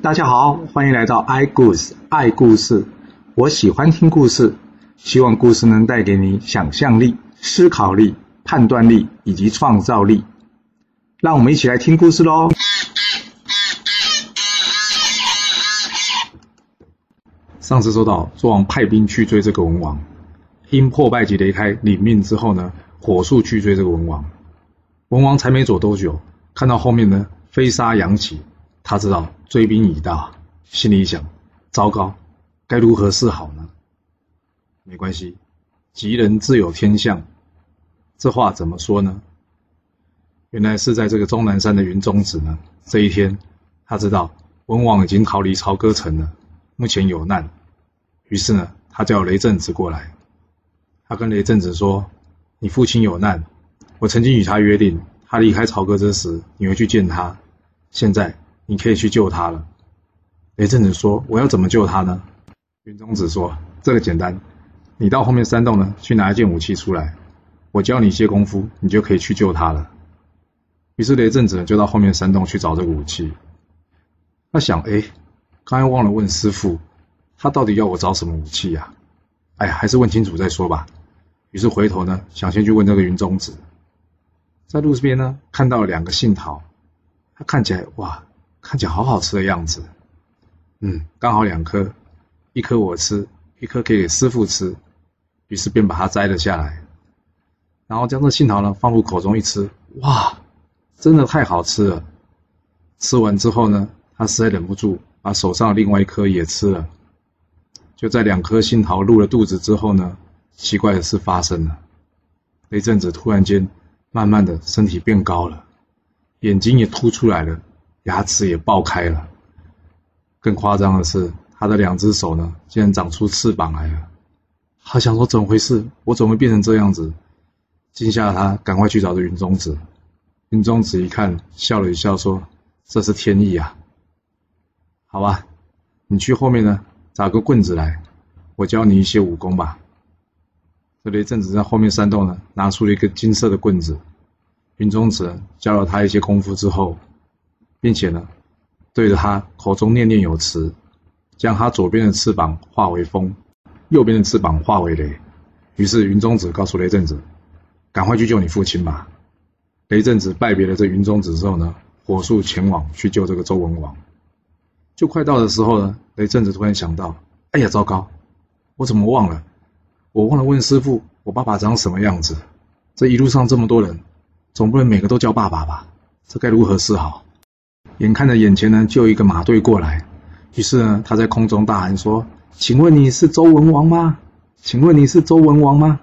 大家好，欢迎来到 i 故事爱故事。我喜欢听故事，希望故事能带给你想象力、思考力、判断力以及创造力。让我们一起来听故事喽！上次说到，纣王派兵去追这个文王，因破败及离开领命之后呢，火速去追这个文王。文王才没走多久，看到后面呢飞沙扬起。他知道追兵已到，心里想：糟糕，该如何是好呢？没关系，吉人自有天相。这话怎么说呢？原来是在这个终南山的云中子呢。这一天，他知道文王已经逃离朝歌城了，目前有难。于是呢，他叫雷震子过来。他跟雷震子说：“你父亲有难，我曾经与他约定，他离开朝歌之时，你会去见他。现在。”你可以去救他了。雷震子说：“我要怎么救他呢？”云中子说：“这个简单，你到后面山洞呢，去拿一件武器出来，我教你一些功夫，你就可以去救他了。”于是雷震子就到后面山洞去找这个武器。他想：“哎，刚才忘了问师傅，他到底要我找什么武器呀？哎呀，还是问清楚再说吧。”于是回头呢，想先去问这个云中子。在路边呢，看到了两个杏桃，他看起来哇。看起来好好吃的样子，嗯，刚好两颗，一颗我吃，一颗可以给师傅吃，于是便把它摘了下来，然后将这杏桃呢放入口中一吃，哇，真的太好吃了！吃完之后呢，他实在忍不住把手上的另外一颗也吃了。就在两颗杏桃入了肚子之后呢，奇怪的事发生了，那阵子突然间，慢慢的身体变高了，眼睛也凸出来了。牙齿也爆开了，更夸张的是，他的两只手呢，竟然长出翅膀来了。他想说怎么回事？我怎么会变成这样子？惊吓他，赶快去找这云中子。云中子一看，笑了一笑，说：“这是天意啊。好吧，你去后面呢，找个棍子来，我教你一些武功吧。”这雷震子在后面山洞呢，拿出了一个金色的棍子。云中子教了他一些功夫之后。并且呢，对着他口中念念有词，将他左边的翅膀化为风，右边的翅膀化为雷。于是云中子告诉雷震子：“赶快去救你父亲吧。”雷震子拜别了这云中子之后呢，火速前往去救这个周文王。就快到的时候呢，雷震子突然想到：“哎呀，糟糕！我怎么忘了？我忘了问师傅，我爸爸长什么样子？这一路上这么多人，总不能每个都叫爸爸吧？这该如何是好？”眼看着眼前呢，就有一个马队过来，于是呢，他在空中大喊说：“请问你是周文王吗？请问你是周文王吗？”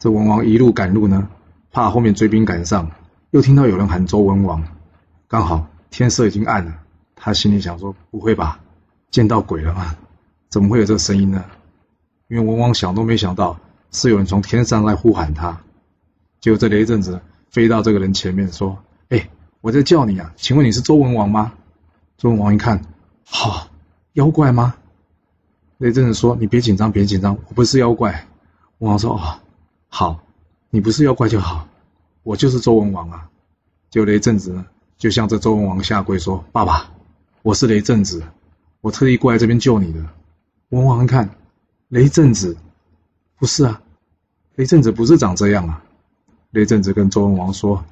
这文王一路赶路呢，怕后面追兵赶上，又听到有人喊周文王，刚好天色已经暗了，他心里想说：“不会吧，见到鬼了吗？怎么会有这个声音呢？”因为文王想都没想到，是有人从天上来呼喊他，结果这雷震子飞到这个人前面说：“。”我在叫你啊，请问你是周文王吗？周文王一看，好，妖怪吗？雷震子说：“你别紧张，别紧张，我不是妖怪。”文王说：“哦，好，你不是妖怪就好，我就是周文王啊。”就雷震子呢，就向这周文王下跪说：“爸爸，我是雷震子，我特意过来这边救你的。”文王一看，雷震子，不是啊，雷震子不是长这样啊。雷震子跟周文王说。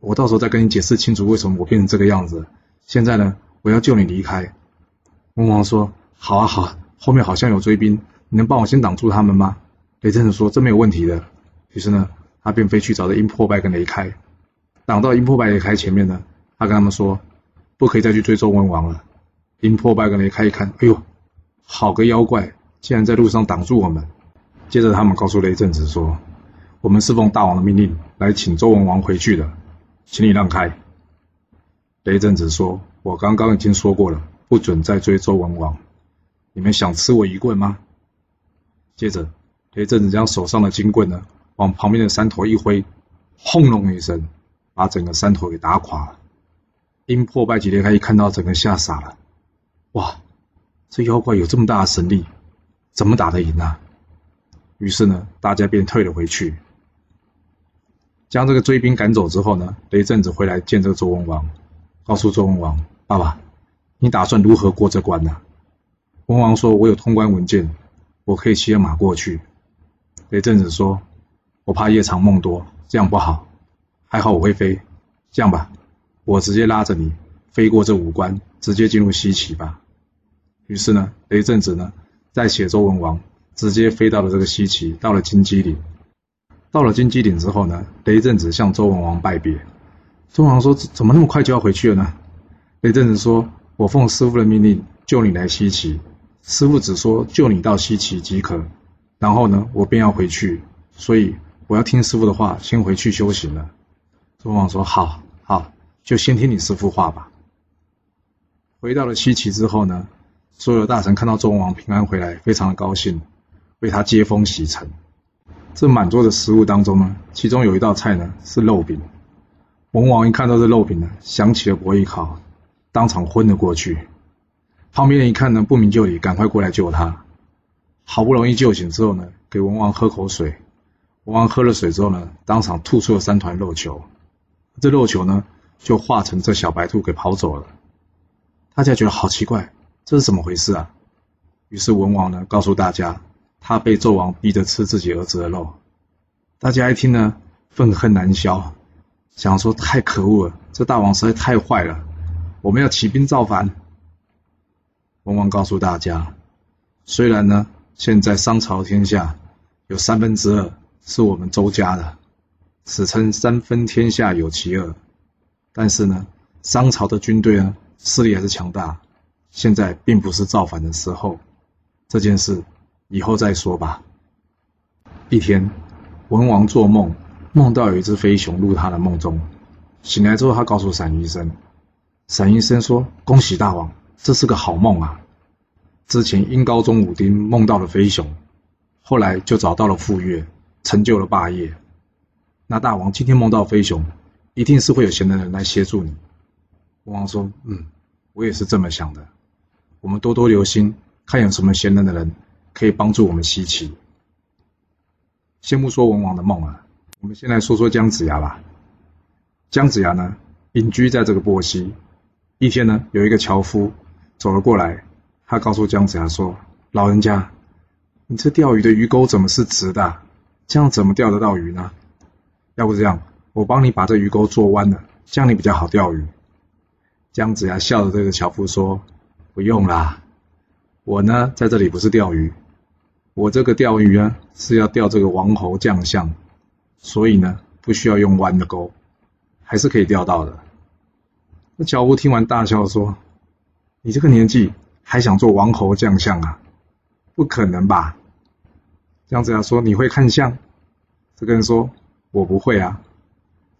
我到时候再跟你解释清楚为什么我变成这个样子。现在呢，我要救你离开。文王说：“好啊，好，后面好像有追兵，你能帮我先挡住他们吗？”雷震子说：“这没有问题的。”于是呢，他便飞去找了阴破败跟雷开，挡到阴破败雷开前面呢，他跟他们说：“不可以再去追周文王了。”阴破败跟雷开一看，哎呦，好个妖怪，竟然在路上挡住我们。接着他们告诉雷震子说：“我们是奉大王的命令来请周文王回去的。”请你让开。雷震子说：“我刚刚已经说过了，不准再追周文王。你们想吃我一棍吗？”接着，雷震子将手上的金棍呢，往旁边的山头一挥，轰隆一声，把整个山头给打垮了。因破败吉雷开一看到，整个吓傻了。哇，这妖怪有这么大的神力，怎么打得赢啊？于是呢，大家便退了回去。将这个追兵赶走之后呢，雷震子回来见这个周文王，告诉周文王：“爸爸，你打算如何过这关呢？”文王说：“我有通关文件，我可以骑着马过去。”雷震子说：“我怕夜长梦多，这样不好。还好我会飞，这样吧，我直接拉着你飞过这五关，直接进入西岐吧。”于是呢，雷震子呢，在写周文王直接飞到了这个西岐，到了金鸡岭。到了金鸡岭之后呢，雷震子向周文王拜别。周文王说：“怎么那么快就要回去了呢？”雷震子说：“我奉师傅的命令救你来西岐，师傅只说救你到西岐即可，然后呢，我便要回去，所以我要听师傅的话，先回去修行了。”周文王说：“好，好，就先听你师傅话吧。”回到了西岐之后呢，所有大臣看到周文王平安回来，非常的高兴，为他接风洗尘。这满桌的食物当中呢，其中有一道菜呢是肉饼。文王一看到这肉饼呢，想起了伯邑考，当场昏了过去。旁边人一看呢，不明就里，赶快过来救他。好不容易救醒之后呢，给文王喝口水。文王喝了水之后呢，当场吐出了三团肉球。这肉球呢，就化成这小白兔给跑走了。大家觉得好奇怪，这是怎么回事啊？于是文王呢，告诉大家。他被纣王逼着吃自己儿子的肉，大家一听呢，愤恨难消，想说太可恶了，这大王实在太坏了，我们要起兵造反。文王告诉大家，虽然呢，现在商朝天下有三分之二是我们周家的，史称三分天下有其二，但是呢，商朝的军队呢，势力还是强大，现在并不是造反的时候，这件事。以后再说吧。一天，文王做梦，梦到有一只飞熊入他的梦中。醒来之后，他告诉闪医生，闪医生说：“恭喜大王，这是个好梦啊！之前殷高宗武丁梦到了飞熊，后来就找到了傅说，成就了霸业。那大王今天梦到飞熊，一定是会有贤能人来协助你。”文王说：“嗯，我也是这么想的。我们多多留心，看有什么贤能的人。”可以帮助我们西岐。先不说文王的梦啊，我们先来说说姜子牙吧。姜子牙呢，隐居在这个波西。一天呢，有一个樵夫走了过来，他告诉姜子牙说：“老人家，你这钓鱼的鱼钩怎么是直的？这样怎么钓得到鱼呢？要不这样，我帮你把这鱼钩做弯了，这样你比较好钓鱼。”姜子牙笑着对着樵夫说：“不用啦，我呢在这里不是钓鱼。”我这个钓鱼啊，是要钓这个王侯将相，所以呢，不需要用弯的钩，还是可以钓到的。那樵夫听完大笑说：“你这个年纪还想做王侯将相啊？不可能吧？”姜子牙说：“你会看相？”这个人说：“我不会啊。”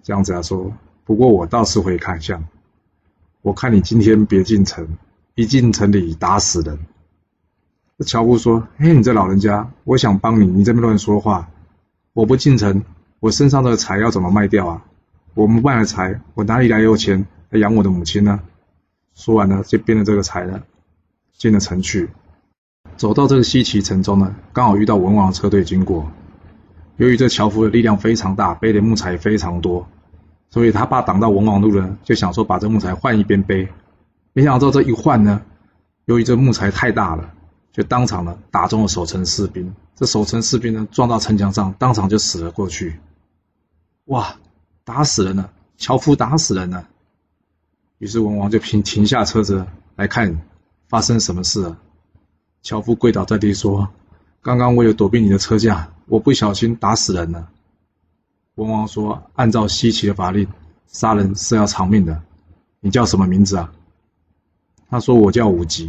姜子牙说：“不过我倒是会看相。我看你今天别进城，一进城里打死人。”这樵夫说：“嘿，你这老人家，我想帮你，你这边乱说话。我不进城，我身上这个财要怎么卖掉啊？我们卖了柴，我哪里来有钱来养我的母亲呢？”说完呢，就编了这个柴了，进了城去。走到这个西岐城中呢，刚好遇到文王的车队经过。由于这樵夫的力量非常大，背的木材也非常多，所以他怕挡到文王路呢，就想说把这木材换一边背。没想到这一换呢，由于这木材太大了。就当场呢打中了守城士兵，这守城士兵呢撞到城墙上，当场就死了过去。哇，打死人了！樵夫打死人了。于是文王就停停下车子来看发生什么事了。樵夫跪倒在地说：“刚刚为了躲避你的车架，我不小心打死人了。”文王说：“按照西岐的法令，杀人是要偿命的。你叫什么名字啊？”他说：“我叫武吉。”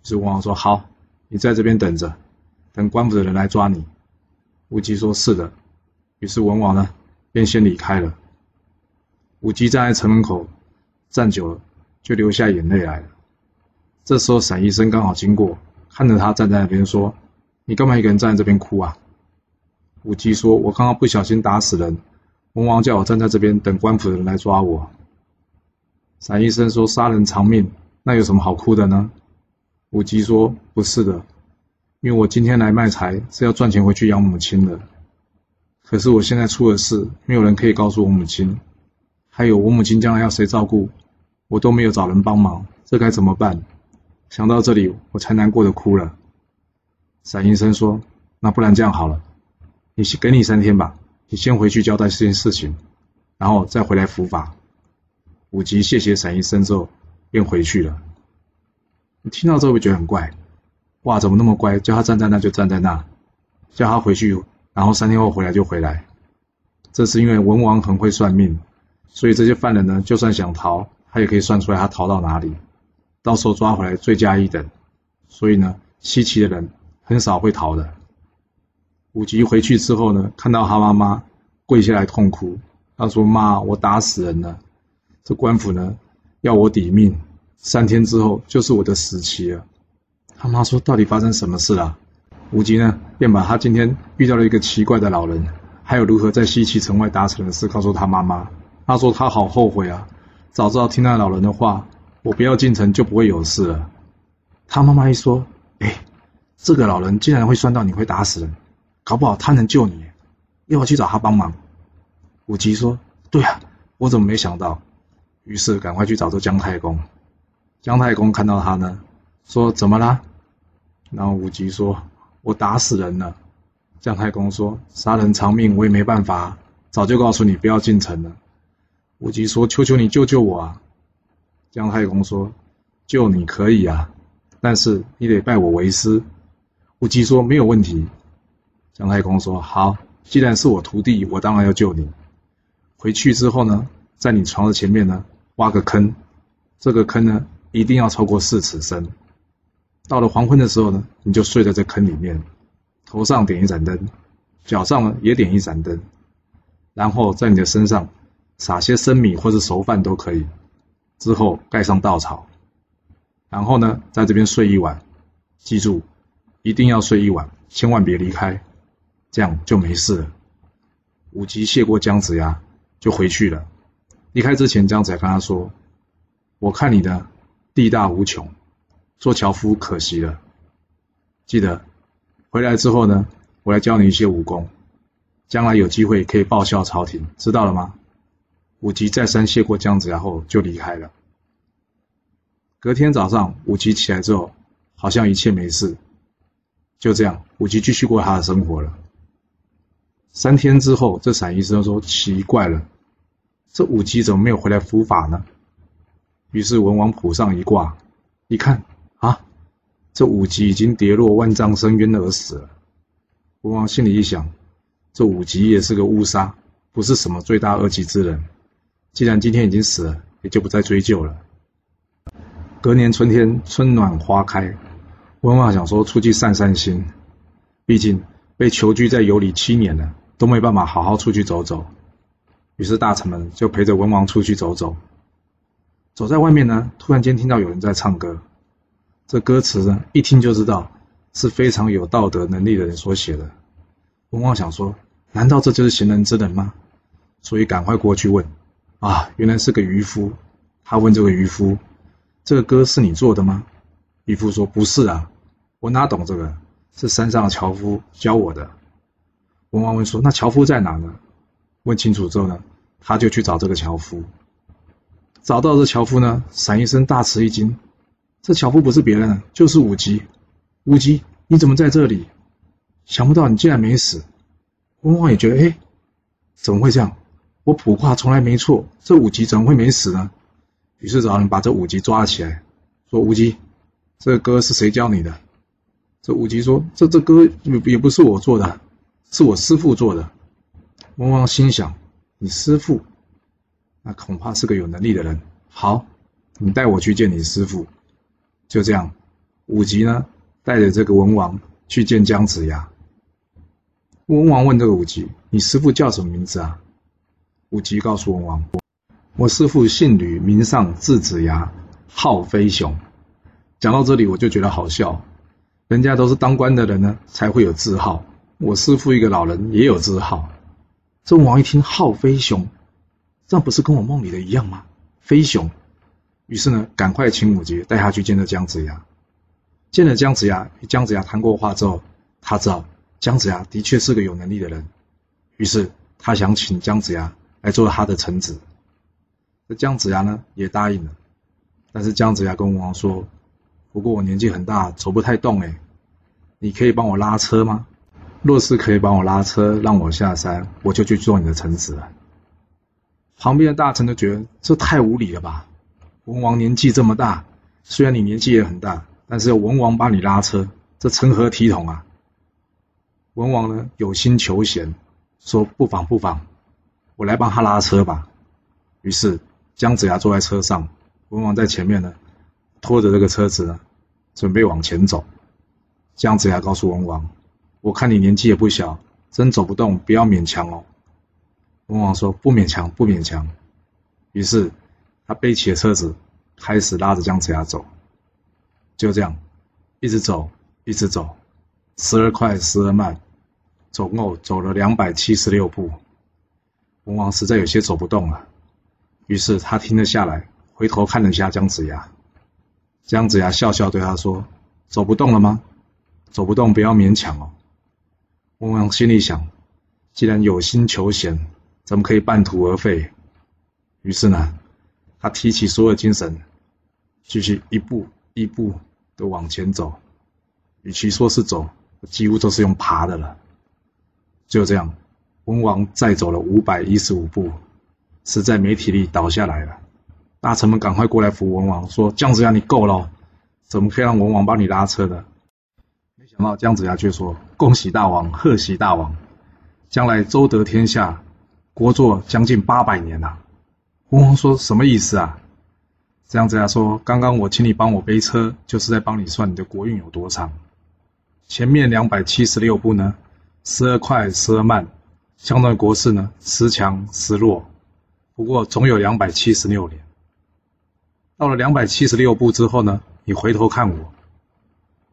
于是文王说：“好。”你在这边等着，等官府的人来抓你。武吉说：“是的。”于是文王呢，便先离开了。武吉站在城门口站久了，就流下眼泪来了。这时候闪医生刚好经过，看着他站在那边，说：“你干嘛一个人站在这边哭啊？”武吉说：“我刚刚不小心打死人，文王叫我站在这边等官府的人来抓我。”闪医生说：“杀人偿命，那有什么好哭的呢？”武吉说：“不是的，因为我今天来卖柴是要赚钱回去养母亲的。可是我现在出了事，没有人可以告诉我母亲，还有我母亲将来要谁照顾？我都没有找人帮忙，这该怎么办？想到这里，我才难过的哭了。散医生说：“那不然这样好了，你给你三天吧，你先回去交代这件事情，然后再回来伏法。”武吉谢谢散医生之后，便回去了。你听到之后会觉得很怪，哇，怎么那么乖？叫他站在那就站在那，叫他回去，然后三天后回来就回来。这是因为文王很会算命，所以这些犯人呢，就算想逃，他也可以算出来他逃到哪里，到时候抓回来罪加一等。所以呢，稀奇的人很少会逃的。武吉回去之后呢，看到他妈妈跪下来痛哭，他说：“妈，我打死人了，这官府呢要我抵命，三天之后就是我的死期了。”他妈说：“到底发生什么事了？”武吉呢，便把他今天遇到了一个奇怪的老人。还有如何在西岐城外达成的事，告诉他妈妈。他说他好后悔啊，早知道听那老人的话，我不要进城就不会有事了。他妈妈一说，哎，这个老人竟然会算到你会打死人，搞不好他能救你，要不去找他帮忙？武吉说，对啊，我怎么没想到？于是赶快去找这姜太公。姜太公看到他呢，说怎么啦？然后武吉说，我打死人了。姜太公说：“杀人偿命，我也没办法。早就告诉你不要进城了。”武吉说：“求求你救救我啊！”姜太公说：“救你可以啊，但是你得拜我为师。”武吉说：“没有问题。”姜太公说：“好，既然是我徒弟，我当然要救你。回去之后呢，在你床的前面呢挖个坑，这个坑呢一定要超过四尺深。到了黄昏的时候呢，你就睡在这坑里面。”头上点一盏灯，脚上也点一盏灯，然后在你的身上撒些生米或者熟饭都可以，之后盖上稻草，然后呢在这边睡一晚，记住一定要睡一晚，千万别离开，这样就没事了。武吉谢过姜子牙就回去了。离开之前，姜子牙跟他说：“我看你的地大无穷，做樵夫可惜了，记得。”回来之后呢，我来教你一些武功，将来有机会可以报效朝廷，知道了吗？武吉再三谢过姜子牙后就离开了。隔天早上，武吉起来之后，好像一切没事，就这样，武吉继续过他的生活了。三天之后，这散医生说奇怪了，这武吉怎么没有回来伏法呢？于是文王卜上一卦，一看啊。这武吉已经跌落万丈深渊而死了。文王心里一想，这武吉也是个乌纱，不是什么罪大恶极之人。既然今天已经死了，也就不再追究了。隔年春天，春暖花开，文王想说出去散散心，毕竟被囚居在油里七年了，都没办法好好出去走走。于是大臣们就陪着文王出去走走。走在外面呢，突然间听到有人在唱歌。这歌词呢，一听就知道是非常有道德能力的人所写的。文王想说：难道这就是贤人之人吗？所以赶快过去问。啊，原来是个渔夫。他问这个渔夫：“这个歌是你做的吗？”渔夫说：“不是啊，我哪懂这个？是山上的樵夫教我的。”文王问说：“那樵夫在哪呢？”问清楚之后呢，他就去找这个樵夫。找到这樵夫呢，闪一声大吃一惊。这樵夫不是别人，就是武吉。武吉，你怎么在这里？想不到你竟然没死。文王也觉得，哎，怎么会这样？我卜卦从来没错，这武吉怎么会没死呢？于是找人把这武吉抓了起来，说：“武吉，这歌是谁教你的？”这武吉说：“这这歌也也不是我做的，是我师父做的。”文王心想：“你师父，那恐怕是个有能力的人。好，你带我去见你师傅。”就这样，武吉呢带着这个文王去见姜子牙。文王问这个武吉：“你师傅叫什么名字啊？”武吉告诉文王：“我师傅姓吕，名尚，字子牙，号飞熊。”讲到这里，我就觉得好笑。人家都是当官的人呢，才会有字号。我师傅一个老人也有字号。这文王一听“号飞熊”，这不是跟我梦里的一样吗？飞熊。于是呢，赶快请武吉带他去见了姜子牙。见了姜子牙，与姜子牙谈过话之后，他知道姜子牙的确是个有能力的人。于是他想请姜子牙来做他的臣子。这姜子牙呢，也答应了。但是姜子牙跟文王说：“不过我年纪很大，走不太动哎，你可以帮我拉车吗？若是可以帮我拉车，让我下山，我就去做你的臣子了。”旁边的大臣都觉得这太无理了吧？文王年纪这么大，虽然你年纪也很大，但是文王帮你拉车，这成何体统啊？文王呢有心求贤，说不妨不妨，我来帮他拉车吧。于是姜子牙坐在车上。文王在前面呢，拖着这个车子呢，准备往前走。姜子牙告诉文王：“我看你年纪也不小，真走不动，不要勉强哦。”文王说：“不勉强，不勉强。”于是他背起了车子，开始拉着姜子牙走。就这样，一直走，一直走，时而快，时而慢，总共走了两百七十六步。文王实在有些走不动了，于是他停了下来。回头看了一下姜子牙，姜子牙笑笑对他说：“走不动了吗？走不动不要勉强哦。”文王心里想：既然有心求贤，怎么可以半途而废？于是呢，他提起所有精神，继续一步一步的往前走。与其说是走，几乎都是用爬的了。就这样，文王再走了五百一十五步，实在没体力，倒下来了。大臣们赶快过来扶文王，说：“姜子牙，你够了，怎么可以让文王帮你拉车的？”没想到姜子牙却说：“恭喜大王，贺喜大王，将来周得天下，国祚将近八百年呐。”文王说：“什么意思啊？”姜子牙说：“刚刚我请你帮我背车，就是在帮你算你的国运有多长。前面两百七十六步呢，时而快，时而慢，相当于国势呢时强时弱，不过总有两百七十六年。”到了两百七十六步之后呢，你回头看我，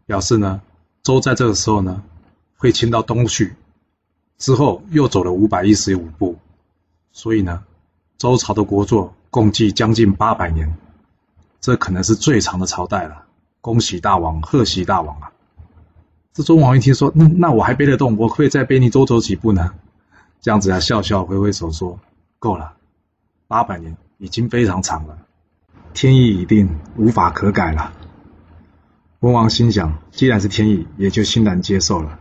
表示呢，周在这个时候呢，会迁到东去，之后又走了五百一十五步，所以呢，周朝的国祚共计将近八百年，这可能是最长的朝代了。恭喜大王，贺喜大王啊！这周王一听说，那那我还背得动，我可以再背你多走几步呢？这样子啊，笑笑挥挥手说，够了，八百年已经非常长了。天意已定，无法可改了。文王心想，既然是天意，也就欣然接受了。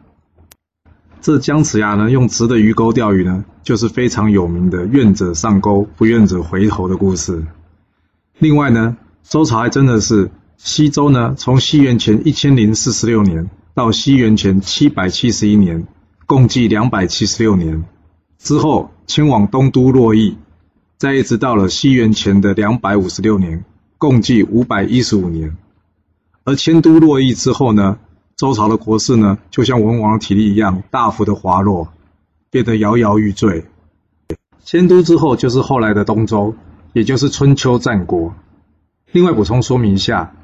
这姜子牙呢，用直的鱼钩钓鱼呢，就是非常有名的“愿者上钩，不愿者回头”的故事。另外呢，周朝还真的是西周呢，从西元前一千零四十六年到西元前七百七十一年，共计两百七十六年，之后迁往东都洛邑。再一直到了西元前的两百五十六年，共计五百一十五年。而迁都洛邑之后呢，周朝的国势呢，就像文王的体力一样，大幅的滑落，变得摇摇欲坠。迁都之后就是后来的东周，也就是春秋战国。另外补充说明一下，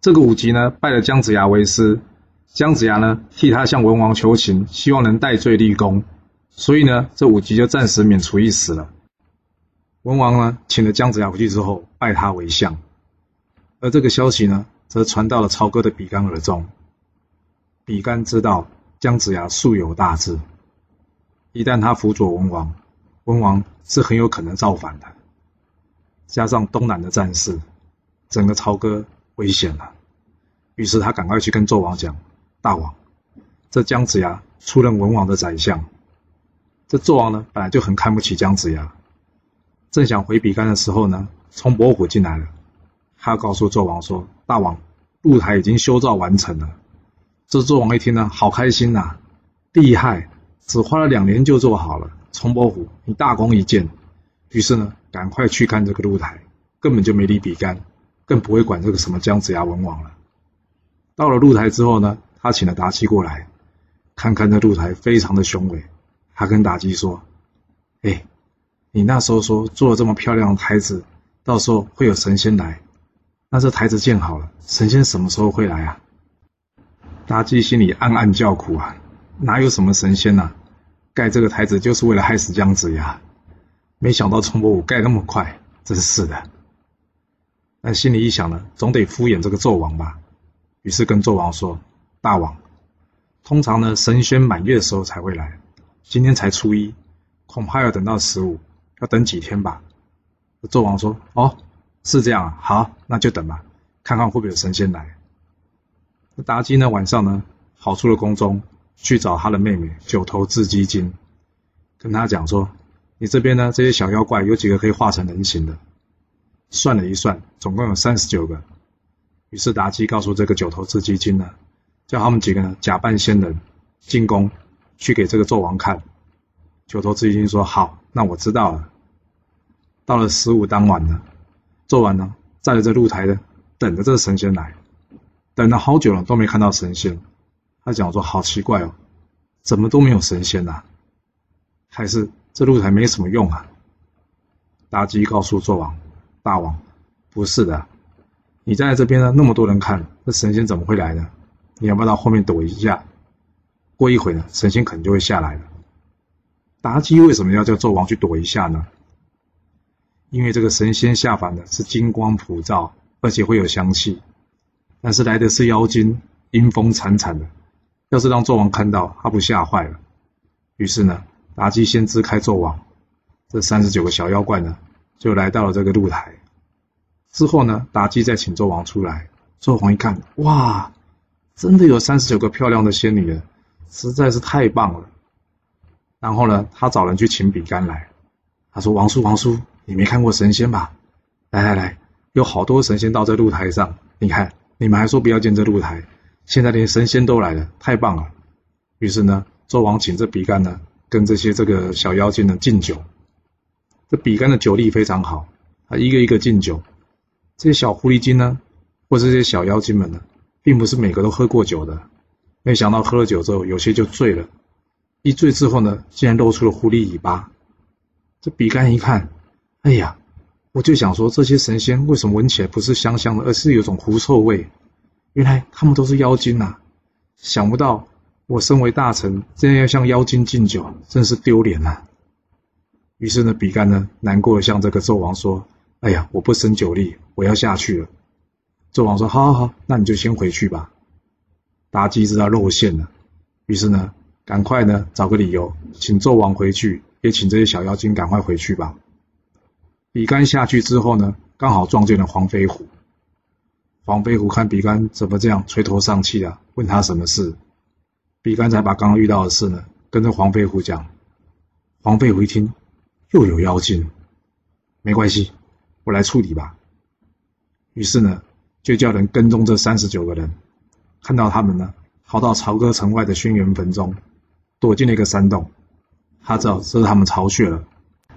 这个武吉呢，拜了姜子牙为师，姜子牙呢，替他向文王求情，希望能戴罪立功，所以呢，这武吉就暂时免除一死了。文王呢，请了姜子牙回去之后，拜他为相。而这个消息呢，则传到了曹哥的比干耳中。比干知道姜子牙素有大志，一旦他辅佐文王，文王是很有可能造反的。加上东南的战事，整个朝歌危险了。于是他赶快去跟纣王讲：“大王，这姜子牙出任文王的宰相。”这纣王呢，本来就很看不起姜子牙。正想回比干的时候呢，从伯虎进来了。他告诉纣王说：“大王，露台已经修造完成了。”这纣王一听呢，好开心呐，厉害，只花了两年就做好了。崇伯虎，你大功一件。于是呢，赶快去看这个露台，根本就没理比干，更不会管这个什么姜子牙文王了。到了露台之后呢，他请了妲己过来，看看这露台非常的雄伟。他跟妲己说：“哎。”你那时候说做了这么漂亮的台子，到时候会有神仙来，那这台子建好了，神仙什么时候会来啊？妲己心里暗暗叫苦啊，哪有什么神仙呐？盖这个台子就是为了害死姜子牙，没想到崇伯虎盖那么快，真是的。但心里一想呢，总得敷衍这个纣王吧，于是跟纣王说：“大王，通常呢神仙满月的时候才会来，今天才初一，恐怕要等到十五。”要等几天吧？纣王说：“哦，是这样啊，好，那就等吧，看看会不会有神仙来。那妲己呢，晚上呢，跑出了宫中，去找她的妹妹九头雉鸡精，跟她讲说：“你这边呢，这些小妖怪有几个可以化成人形的？”算了一算，总共有三十九个。于是妲己告诉这个九头雉鸡精呢，叫他们几个呢假扮仙人进宫去给这个纣王看。九头雉鸡精说：“好，那我知道了。”到了十五当晚呢，纣王呢站在这露台呢等着这个神仙来，等了好久了都没看到神仙。他讲说：“好奇怪哦，怎么都没有神仙呐？还是这露台没什么用啊？”妲己告诉纣王：“大王，不是的。”你站在这边呢，那么多人看，那神仙怎么会来呢？你要不要到后面躲一下？过一会呢，神仙可能就会下来了。妲己为什么要叫纣王去躲一下呢？因为这个神仙下凡的是金光普照，而且会有香气。但是来的是妖精，阴风惨惨的。要是让纣王看到，他不吓坏了。于是呢，妲己先支开纣王，这三十九个小妖怪呢，就来到了这个露台。之后呢，妲己再请纣王出来。纣王一看，哇，真的有三十九个漂亮的仙女人，实在是太棒了。然后呢，他找人去请比干来。他说：“王叔，王叔，你没看过神仙吧？来来来，有好多神仙到这露台上。你看，你们还说不要见这露台，现在连神仙都来了，太棒了。”于是呢，纣王请这比干呢，跟这些这个小妖精呢敬酒。这比干的酒力非常好，他一个一个敬酒。这些小狐狸精呢，或这些小妖精们呢，并不是每个都喝过酒的。没想到喝了酒之后，有些就醉了。一醉之后呢，竟然露出了狐狸尾巴。这比干一看，哎呀，我就想说，这些神仙为什么闻起来不是香香的，而是有种狐臭味？原来他们都是妖精呐！想不到我身为大臣，竟然要向妖精敬酒，真是丢脸啊！于是呢，比干呢，难过的向这个纣王说。哎呀，我不胜酒力，我要下去了。纣王说：“好好好，那你就先回去吧。”妲己知道露馅了，于是呢，赶快呢找个理由，请纣王回去，也请这些小妖精赶快回去吧。比干下去之后呢，刚好撞见了黄飞虎。黄飞虎看比干怎么这样垂头丧气啊，问他什么事。比干才把刚刚遇到的事呢，跟着黄飞虎讲。黄飞虎一听，又有妖精，没关系。我来处理吧。于是呢，就叫人跟踪这三十九个人，看到他们呢，逃到朝歌城外的轩辕坟中，躲进了一个山洞。他知道这是他们巢穴了。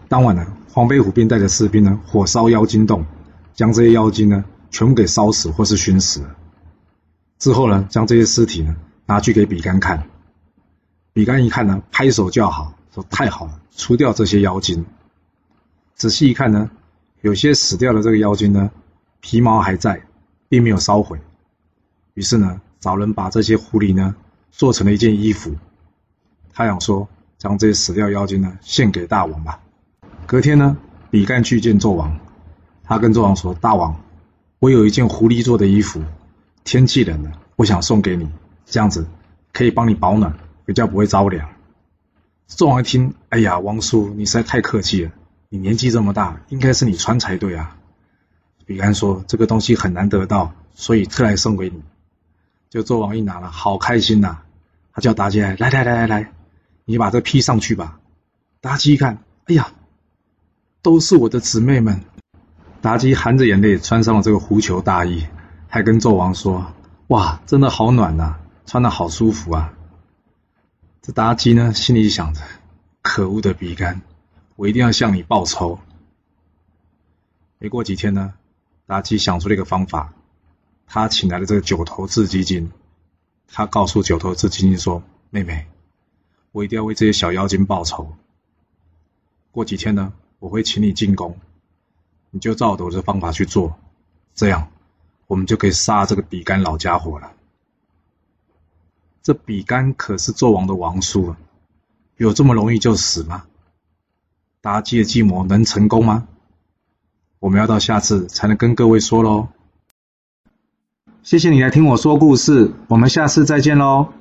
当晚呢，黄飞虎便带着士兵呢，火烧妖精洞，将这些妖精呢，全部给烧死或是熏死了。之后呢，将这些尸体呢，拿去给比干看。比干一看呢，拍手叫好，说：“太好了，除掉这些妖精。”仔细一看呢。有些死掉的这个妖精呢，皮毛还在，并没有烧毁。于是呢，找人把这些狐狸呢做成了一件衣服。他想说，将这些死掉妖精呢献给大王吧。隔天呢，比干去见纣王，他跟纣王说：“大王，我有一件狐狸做的衣服，天气冷了，我想送给你，这样子可以帮你保暖，比较不会着凉。”纣王一听，哎呀，王叔，你实在太客气了。你年纪这么大，应该是你穿才对啊。比干说：“这个东西很难得到，所以特来送给你。”就纣王一拿了，好开心呐！他叫妲己来，来来来来来，你把这披上去吧。妲己一看，哎呀，都是我的姊妹们。妲己含着眼泪穿上了这个狐裘大衣，还跟纣王说：“哇，真的好暖呐，穿的好舒服啊。”这妲己呢，心里想着：“可恶的比干。”我一定要向你报仇。没过几天呢，妲己想出了一个方法，他请来了这个九头雉鸡精，他告诉九头雉鸡精说：“妹妹，我一定要为这些小妖精报仇。过几天呢，我会请你进宫，你就照我的方法去做，这样我们就可以杀这个比干老家伙了。这比干可是纣王的王叔啊，有这么容易就死吗？”妲己的计谋能成功吗？我们要到下次才能跟各位说喽。谢谢你来听我说故事，我们下次再见喽。